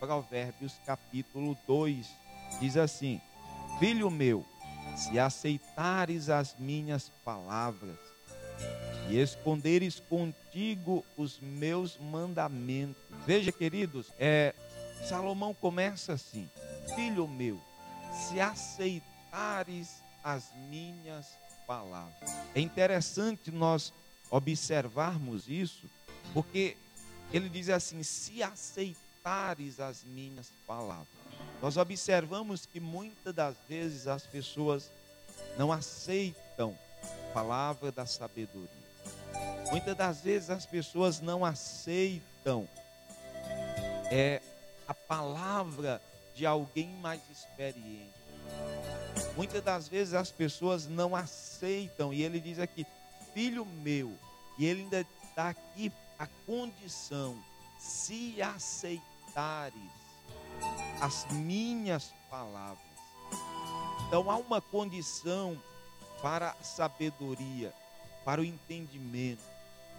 Provérbios capítulo 2. Diz assim: Filho meu, se aceitares as minhas palavras e esconderes contigo os meus mandamentos. Veja, queridos, é, Salomão começa assim: Filho meu, se aceitares as minhas palavras. É interessante nós observarmos isso, porque ele diz assim: se aceitares as minhas palavras. Nós observamos que muitas das vezes as pessoas não aceitam a palavra da sabedoria. Muitas das vezes as pessoas não aceitam é, a palavra de alguém mais experiente. Muitas das vezes as pessoas não aceitam, e ele diz aqui, filho meu, e ele ainda está aqui a condição, se aceitares as minhas palavras. Então há uma condição para a sabedoria, para o entendimento.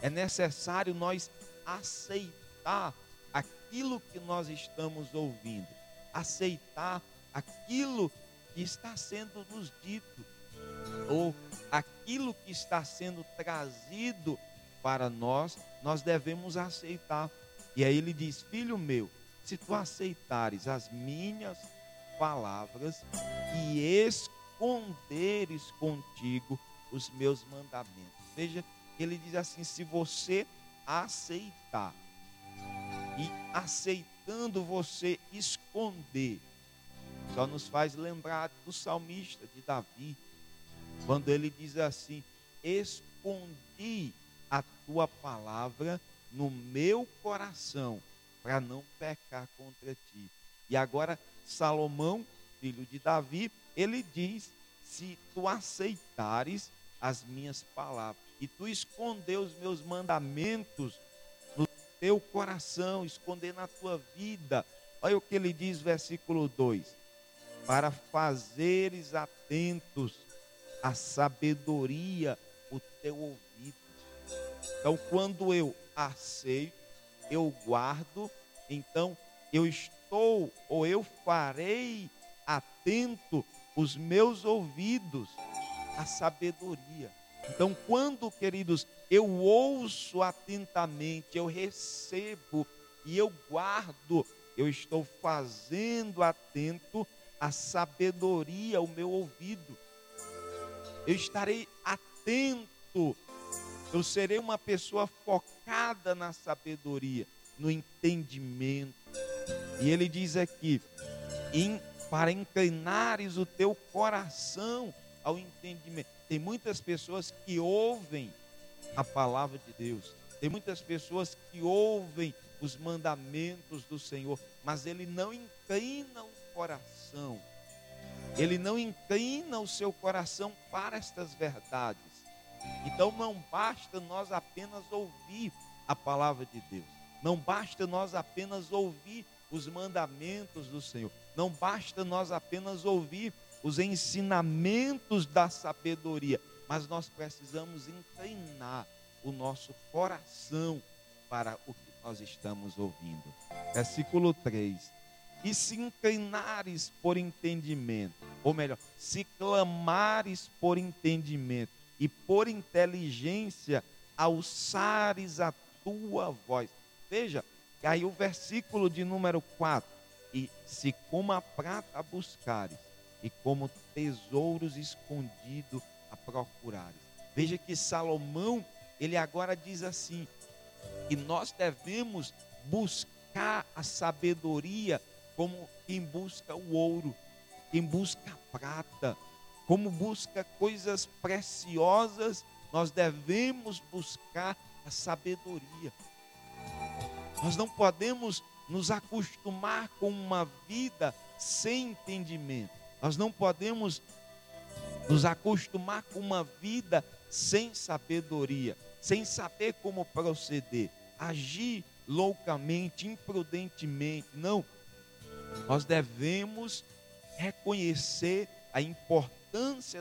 É necessário nós aceitar aquilo que nós estamos ouvindo, aceitar aquilo que está sendo nos dito, ou aquilo que está sendo trazido para nós, nós devemos aceitar. E aí ele diz: Filho meu, se tu aceitares as minhas palavras e esconderes contigo os meus mandamentos. Veja, ele diz assim: se você aceitar, e aceitando você esconder, só nos faz lembrar do salmista de Davi, quando ele diz assim: Escondi a tua palavra no meu coração, para não pecar contra ti. E agora, Salomão, filho de Davi, ele diz: Se tu aceitares as minhas palavras e tu esconder os meus mandamentos no teu coração, esconder na tua vida. Olha o que ele diz, versículo 2: Para fazeres atentos a sabedoria o teu ouvido. Então, quando eu aceito, eu guardo, então eu estou ou eu farei atento os meus ouvidos à sabedoria. Então, quando, queridos, eu ouço atentamente, eu recebo e eu guardo, eu estou fazendo atento à sabedoria, o meu ouvido eu estarei atento, eu serei uma pessoa focada na sabedoria, no entendimento. E ele diz aqui: para inclinares o teu coração ao entendimento. Tem muitas pessoas que ouvem a palavra de Deus, tem muitas pessoas que ouvem os mandamentos do Senhor, mas ele não inclina o coração ele não inclina o seu coração para estas verdades. Então não basta nós apenas ouvir a palavra de Deus, não basta nós apenas ouvir os mandamentos do Senhor, não basta nós apenas ouvir os ensinamentos da sabedoria, mas nós precisamos inclinar o nosso coração para o que nós estamos ouvindo. Versículo 3 e se inclinares por entendimento, ou melhor, se clamares por entendimento e por inteligência alçares a tua voz. Veja, aí o versículo de número 4, e se como a prata buscares, e como tesouros escondidos a procurares. Veja que Salomão, ele agora diz assim, que nós devemos buscar a sabedoria como quem busca o ouro, quem busca a prata, como busca coisas preciosas, nós devemos buscar a sabedoria. Nós não podemos nos acostumar com uma vida sem entendimento. Nós não podemos nos acostumar com uma vida sem sabedoria, sem saber como proceder, agir loucamente, imprudentemente. Não, nós devemos reconhecer a importância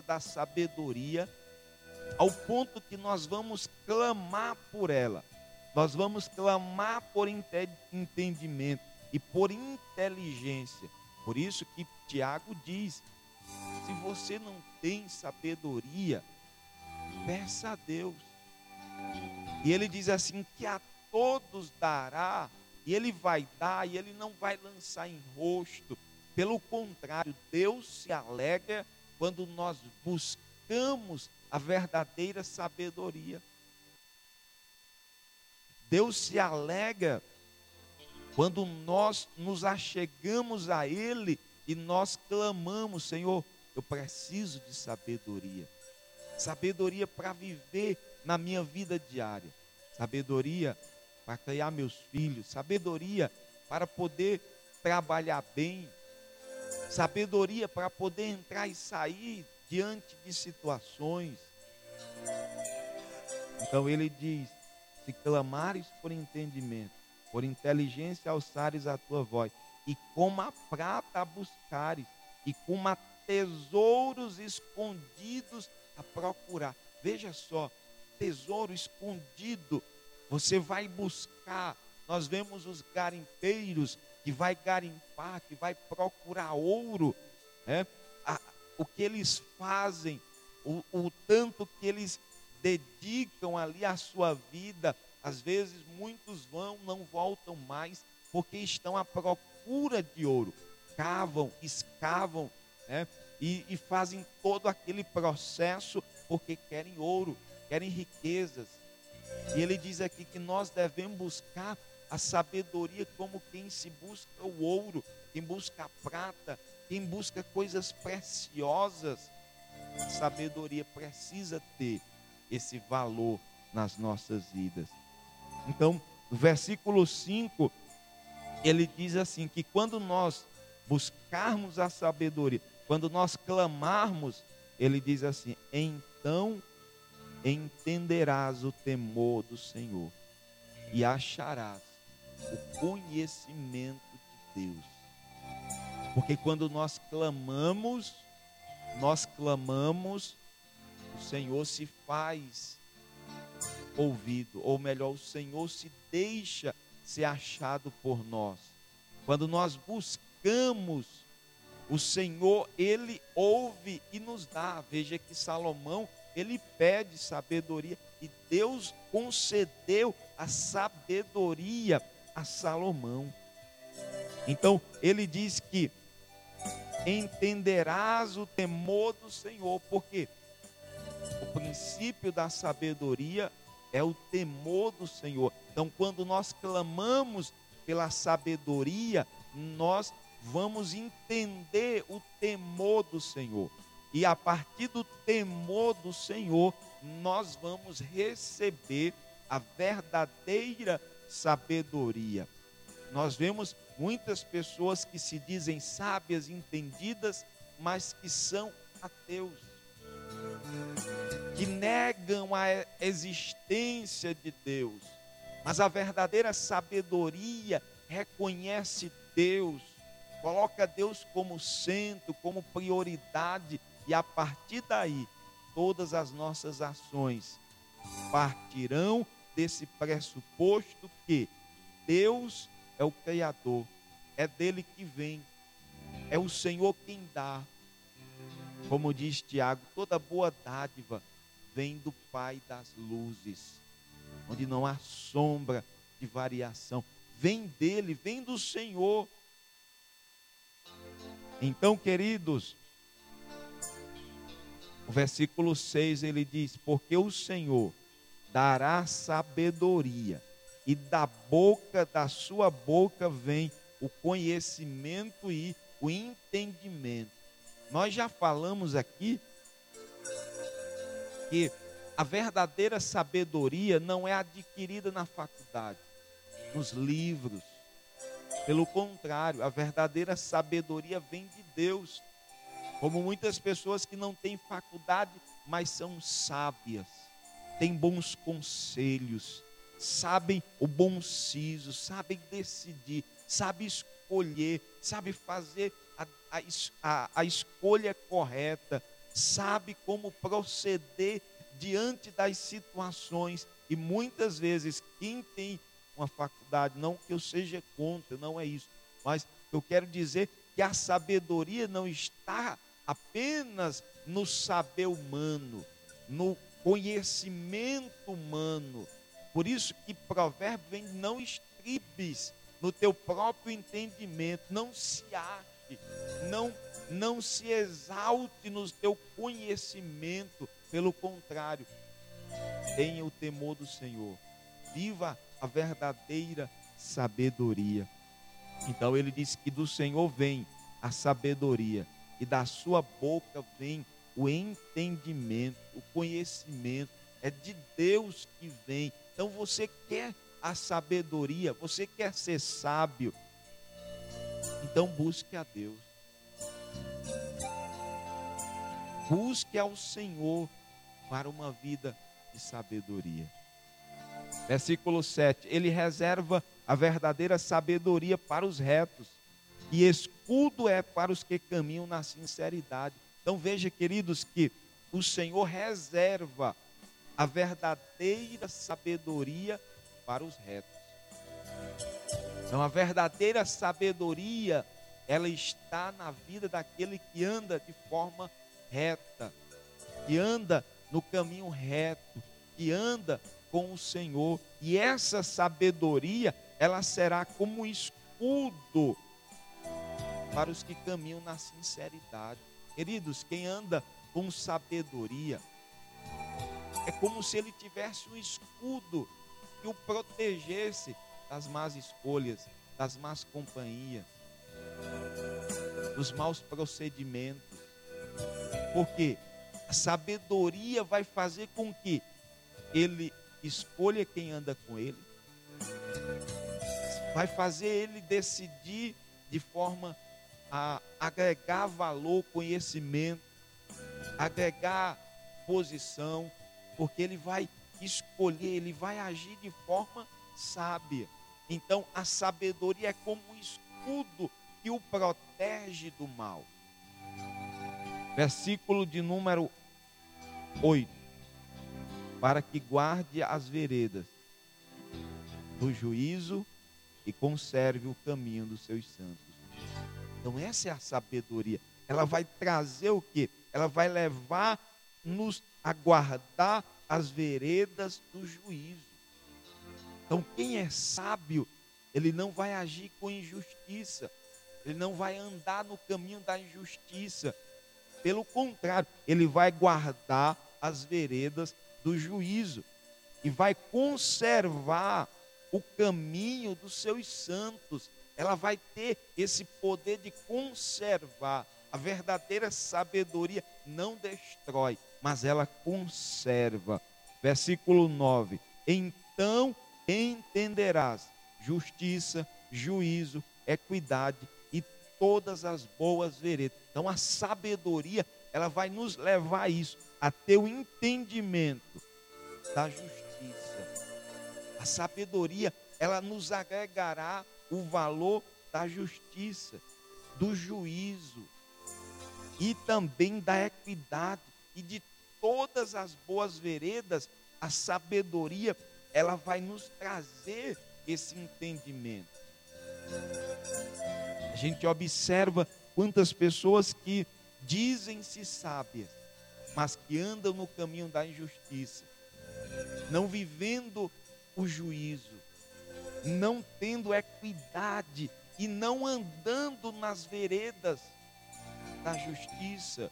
da sabedoria ao ponto que nós vamos clamar por ela. Nós vamos clamar por entendimento. e por inteligência. Por isso que Tiago diz: se você não tem sabedoria, peça a Deus. E ele diz assim: que a todos dará, e ele vai dar, e ele não vai lançar em rosto. Pelo contrário, Deus se alegra quando nós buscamos a verdadeira sabedoria. Deus se alegra quando nós nos achegamos a Ele e nós clamamos, Senhor, eu preciso de sabedoria. Sabedoria para viver na minha vida diária. Sabedoria para criar meus filhos. Sabedoria para poder trabalhar bem. Sabedoria para poder entrar e sair diante de situações. Então ele diz: se clamares por entendimento, por inteligência alçares a tua voz, e como a prata buscares, e como a tesouros escondidos a procurar. Veja só, tesouro escondido, você vai buscar. Nós vemos os garimpeiros que vai garimpar, que vai procurar ouro, né? o que eles fazem, o, o tanto que eles dedicam ali a sua vida. Às vezes muitos vão, não voltam mais, porque estão à procura de ouro. Cavam, escavam, né? E, e fazem todo aquele processo porque querem ouro, querem riquezas. E ele diz aqui que nós devemos buscar a sabedoria como quem se busca o ouro, quem busca a prata, quem busca coisas preciosas. A sabedoria precisa ter esse valor nas nossas vidas. Então, no versículo 5, ele diz assim: que quando nós buscarmos a sabedoria, quando nós clamarmos, ele diz assim: então entenderás o temor do Senhor e acharás o conhecimento de Deus. Porque quando nós clamamos, nós clamamos o Senhor se faz ouvido, ou melhor, o Senhor se deixa ser achado por nós. Quando nós buscamos o Senhor, ele ouve e nos dá. Veja que Salomão, ele pede sabedoria e Deus concedeu a sabedoria a Salomão. Então, ele diz que entenderás o temor do Senhor, porque o princípio da sabedoria é o temor do Senhor. Então, quando nós clamamos pela sabedoria, nós vamos entender o temor do Senhor. E a partir do temor do Senhor, nós vamos receber a verdadeira sabedoria. Nós vemos muitas pessoas que se dizem sábias, entendidas, mas que são ateus que negam a existência de Deus. Mas a verdadeira sabedoria reconhece Deus, coloca Deus como centro, como prioridade, e a partir daí, todas as nossas ações partirão desse pressuposto que Deus é o Criador, é dele que vem, é o Senhor quem dá. Como diz Tiago, toda boa dádiva vem do Pai das luzes, onde não há sombra de variação. Vem dele, vem do Senhor. Então, queridos, o versículo 6 ele diz: Porque o Senhor dará sabedoria, e da boca, da sua boca vem o conhecimento e o entendimento. Nós já falamos aqui que a verdadeira sabedoria não é adquirida na faculdade, nos livros. Pelo contrário, a verdadeira sabedoria vem de Deus. Como muitas pessoas que não têm faculdade, mas são sábias, têm bons conselhos, sabem o bom siso, sabem decidir, sabem escolher, sabem fazer a, a, a escolha correta, sabe como proceder diante das situações. E muitas vezes, quem tem uma faculdade, não que eu seja contra, não é isso, Mas eu quero dizer que a sabedoria não está apenas no saber humano, no conhecimento humano. Por isso que provérbio vem, não estribes no teu próprio entendimento, não se ache, não, não se exalte no teu conhecimento, pelo contrário, tenha o temor do Senhor, viva a verdadeira sabedoria. Então ele diz que do Senhor vem a sabedoria e da sua boca vem o entendimento, o conhecimento. É de Deus que vem. Então você quer a sabedoria, você quer ser sábio. Então busque a Deus. Busque ao Senhor para uma vida de sabedoria. Versículo 7. Ele reserva a verdadeira sabedoria para os retos, e escudo é para os que caminham na sinceridade. Então veja, queridos, que o Senhor reserva a verdadeira sabedoria para os retos. Então a verdadeira sabedoria, ela está na vida daquele que anda de forma reta, que anda no caminho reto, que anda com o Senhor. E essa sabedoria, ela será como um escudo para os que caminham na sinceridade. Queridos, quem anda com sabedoria é como se ele tivesse um escudo que o protegesse das más escolhas, das más companhias, dos maus procedimentos. Porque a sabedoria vai fazer com que ele escolha quem anda com ele, vai fazer ele decidir de forma a agregar valor, conhecimento, agregar posição, porque ele vai escolher, ele vai agir de forma sábia. Então, a sabedoria é como um escudo que o protege do mal. Versículo de número 8 para que guarde as veredas do juízo e conserve o caminho dos seus santos. Então essa é a sabedoria. Ela vai trazer o quê? Ela vai levar-nos a guardar as veredas do juízo. Então quem é sábio, ele não vai agir com injustiça. Ele não vai andar no caminho da injustiça. Pelo contrário, ele vai guardar as veredas do juízo e vai conservar o caminho dos seus santos. Ela vai ter esse poder de conservar. A verdadeira sabedoria não destrói, mas ela conserva. Versículo 9: Então entenderás justiça, juízo, equidade e todas as boas veredas. Então a sabedoria, ela vai nos levar a isso a ter o entendimento da justiça. A sabedoria, ela nos agregará o valor da justiça, do juízo e também da equidade e de todas as boas veredas, a sabedoria, ela vai nos trazer esse entendimento. A gente observa quantas pessoas que dizem-se sábias, mas que andam no caminho da injustiça, não vivendo o juízo, não tendo equidade e não andando nas veredas da justiça.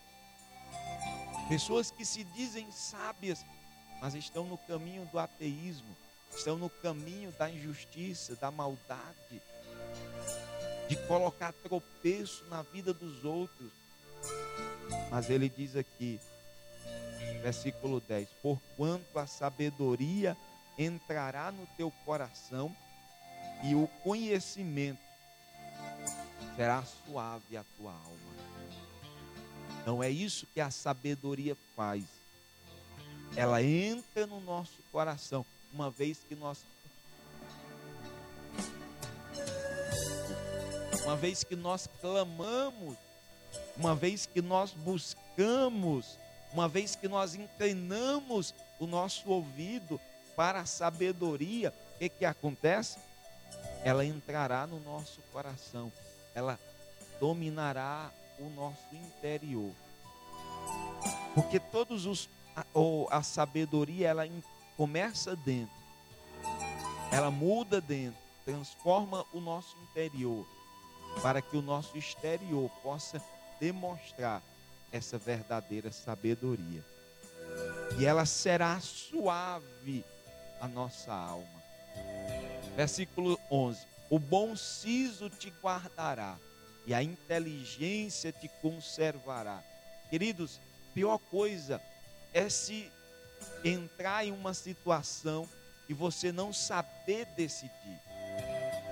Pessoas que se dizem sábias, mas estão no caminho do ateísmo, estão no caminho da injustiça, da maldade, de colocar tropeço na vida dos outros. Mas ele diz aqui: versículo 10: Porquanto a sabedoria entrará no teu coração e o conhecimento será suave a tua alma. Então é isso que a sabedoria faz. Ela entra no nosso coração, uma vez que nós uma vez que nós clamamos, uma vez que nós buscamos uma vez que nós inclinamos o nosso ouvido para a sabedoria, o que, que acontece? Ela entrará no nosso coração, ela dominará o nosso interior. Porque todos os a, ou a sabedoria ela começa dentro. Ela muda dentro, transforma o nosso interior para que o nosso exterior possa demonstrar essa verdadeira sabedoria. E ela será suave a nossa alma. Versículo 11: O bom siso te guardará e a inteligência te conservará. Queridos, pior coisa é se entrar em uma situação e você não saber decidir.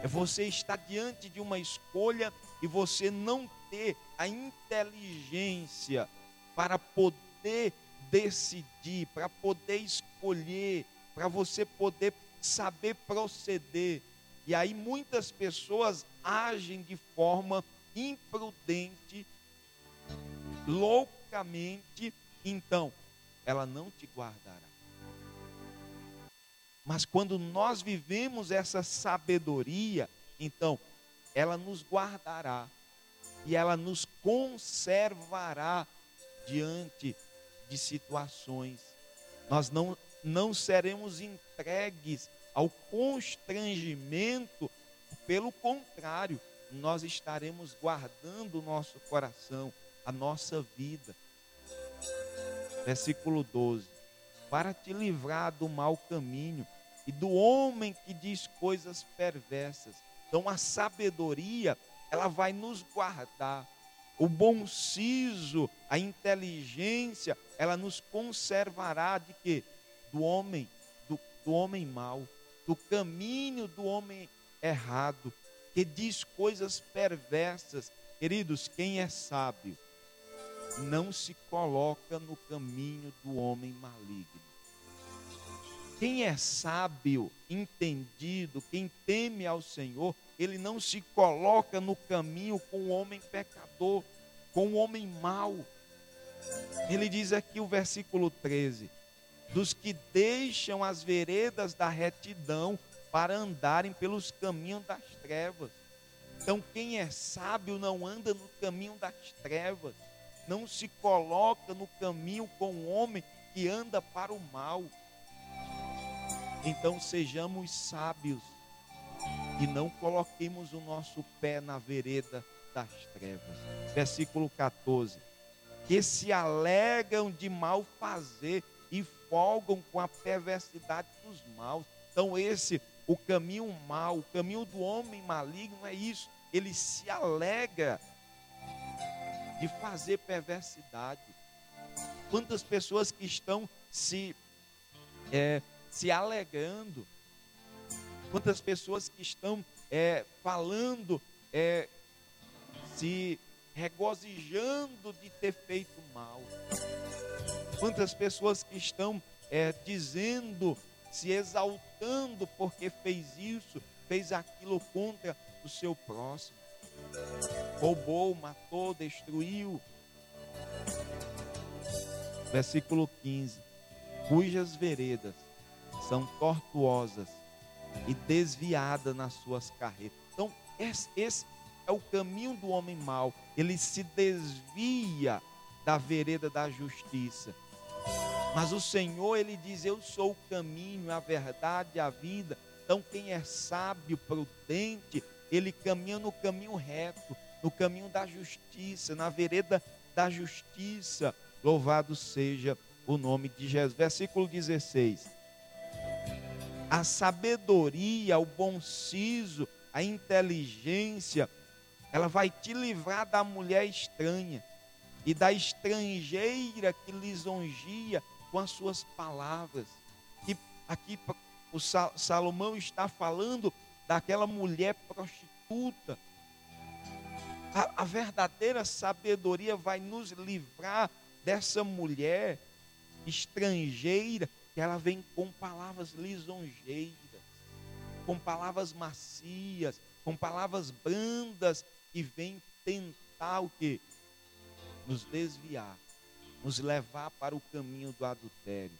É você estar diante de uma escolha e você não ter a inteligência para poder decidir, para poder escolher, para você poder saber proceder. E aí muitas pessoas agem de forma imprudente, loucamente, então ela não te guardará. Mas quando nós vivemos essa sabedoria, então ela nos guardará e ela nos conservará diante de situações. Nós não, não seremos entregues ao constrangimento, pelo contrário, nós estaremos guardando o nosso coração, a nossa vida. Versículo 12: Para te livrar do mau caminho e do homem que diz coisas perversas. Então a sabedoria, ela vai nos guardar. O bom siso, a inteligência, ela nos conservará de quê? Do homem, do, do homem mau, do caminho do homem errado, que diz coisas perversas. Queridos, quem é sábio não se coloca no caminho do homem maligno. Quem é sábio, entendido, quem teme ao Senhor, ele não se coloca no caminho com o homem pecador, com o homem mau. Ele diz aqui o versículo 13: dos que deixam as veredas da retidão para andarem pelos caminhos das trevas. Então, quem é sábio não anda no caminho das trevas, não se coloca no caminho com o homem que anda para o mal. Então sejamos sábios e não coloquemos o nosso pé na vereda das trevas. Versículo 14. Que se alegam de mal fazer folgam com a perversidade dos maus. Então esse o caminho mau, o caminho do homem maligno é isso. Ele se alega de fazer perversidade. Quantas pessoas que estão se é, se alegrando. Quantas pessoas que estão é, falando, é, se regozijando de ter feito mal. Quantas pessoas que estão é, dizendo, se exaltando porque fez isso, fez aquilo contra o seu próximo. Roubou, matou, destruiu. Versículo 15: Cujas veredas são tortuosas e desviadas nas suas carreiras. Então, esse, esse é o caminho do homem mau. Ele se desvia da vereda da justiça. Mas o Senhor, ele diz: Eu sou o caminho, a verdade, a vida. Então, quem é sábio, prudente, ele caminha no caminho reto, no caminho da justiça, na vereda da justiça. Louvado seja o nome de Jesus. Versículo 16 a sabedoria, o bom siso, a inteligência, ela vai te livrar da mulher estranha e da estrangeira que lisongia com as suas palavras. E aqui o Salomão está falando daquela mulher prostituta. A, a verdadeira sabedoria vai nos livrar dessa mulher estrangeira que ela vem com palavras lisonjeiras, com palavras macias, com palavras brandas e vem tentar o que? Nos desviar, nos levar para o caminho do adultério.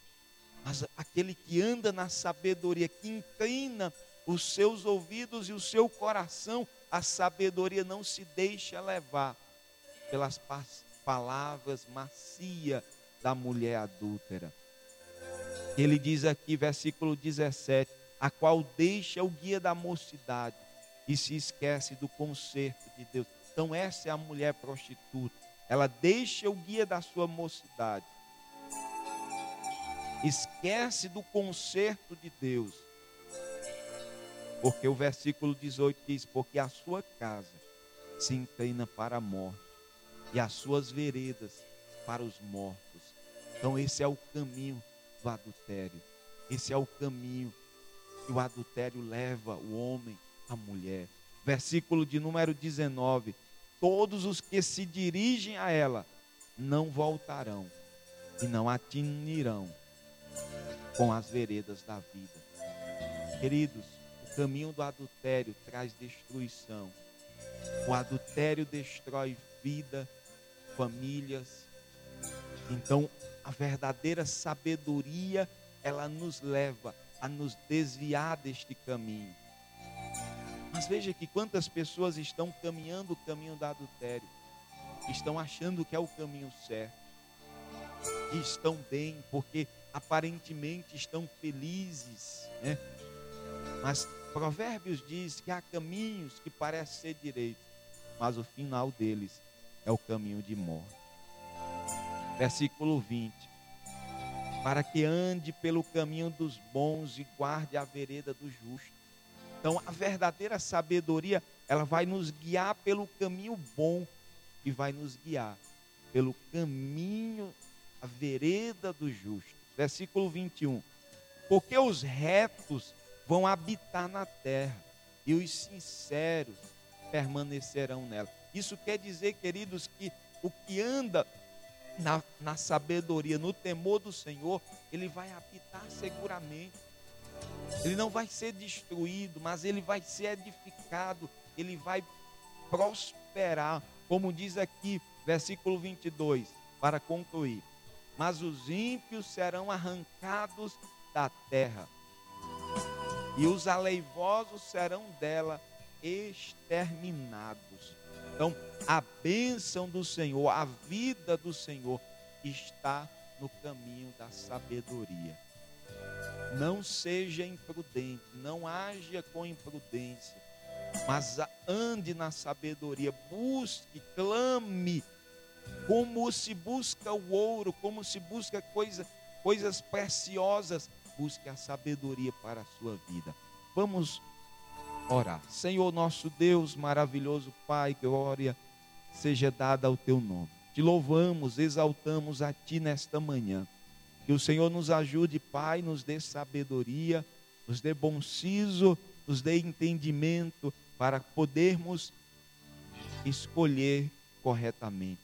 Mas aquele que anda na sabedoria, que inclina os seus ouvidos e o seu coração, a sabedoria não se deixa levar pelas palavras macias da mulher adúltera. Ele diz aqui, versículo 17: a qual deixa o guia da mocidade e se esquece do conserto de Deus. Então, essa é a mulher prostituta. Ela deixa o guia da sua mocidade, esquece do conserto de Deus. Porque o versículo 18 diz: Porque a sua casa se inclina para a morte, e as suas veredas para os mortos. Então, esse é o caminho do adultério. Esse é o caminho que o adultério leva o homem à mulher. Versículo de número 19: Todos os que se dirigem a ela não voltarão e não atinirão com as veredas da vida. Queridos, o caminho do adultério traz destruição. O adultério destrói vida, famílias. Então, a verdadeira sabedoria, ela nos leva a nos desviar deste caminho. Mas veja que quantas pessoas estão caminhando o caminho do adultério, estão achando que é o caminho certo, que estão bem, porque aparentemente estão felizes, né? Mas Provérbios diz que há caminhos que parecem ser direitos, mas o final deles é o caminho de morte. Versículo 20 para que ande pelo caminho dos bons e guarde a vereda do justo. Então, a verdadeira sabedoria, ela vai nos guiar pelo caminho bom e vai nos guiar pelo caminho, a vereda do justo. Versículo 21. Porque os retos vão habitar na terra e os sinceros permanecerão nela. Isso quer dizer, queridos, que o que anda na, na sabedoria, no temor do Senhor, ele vai habitar seguramente. Ele não vai ser destruído, mas ele vai ser edificado, ele vai prosperar, como diz aqui, versículo 22, para concluir. Mas os ímpios serão arrancados da terra, e os aleivosos serão dela exterminados. Então, a bênção do Senhor, a vida do Senhor está no caminho da sabedoria. Não seja imprudente, não haja com imprudência, mas ande na sabedoria, busque, clame, como se busca o ouro, como se busca coisa, coisas preciosas, busque a sabedoria para a sua vida. Vamos orar. Senhor nosso Deus, maravilhoso Pai, glória seja dada ao teu nome. Te louvamos, exaltamos a ti nesta manhã. Que o Senhor nos ajude, Pai, nos dê sabedoria, nos dê bom siso, nos dê entendimento para podermos escolher corretamente,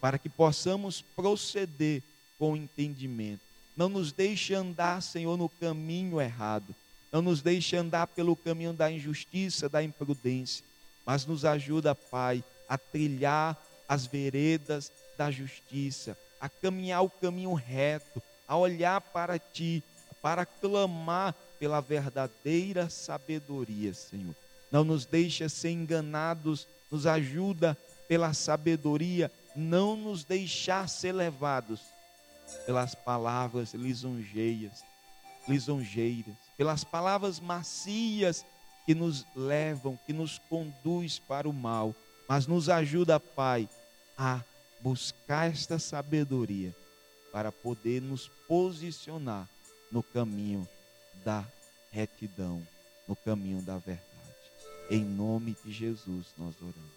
para que possamos proceder com entendimento. Não nos deixe andar, Senhor, no caminho errado não nos deixe andar pelo caminho da injustiça, da imprudência, mas nos ajuda, Pai, a trilhar as veredas da justiça, a caminhar o caminho reto, a olhar para Ti, para clamar pela verdadeira sabedoria, Senhor. Não nos deixa ser enganados, nos ajuda pela sabedoria, não nos deixar ser levados pelas palavras lisonjeias, lisonjeiras, pelas palavras macias que nos levam, que nos conduz para o mal, mas nos ajuda, Pai, a buscar esta sabedoria para poder nos posicionar no caminho da retidão, no caminho da verdade. Em nome de Jesus nós oramos.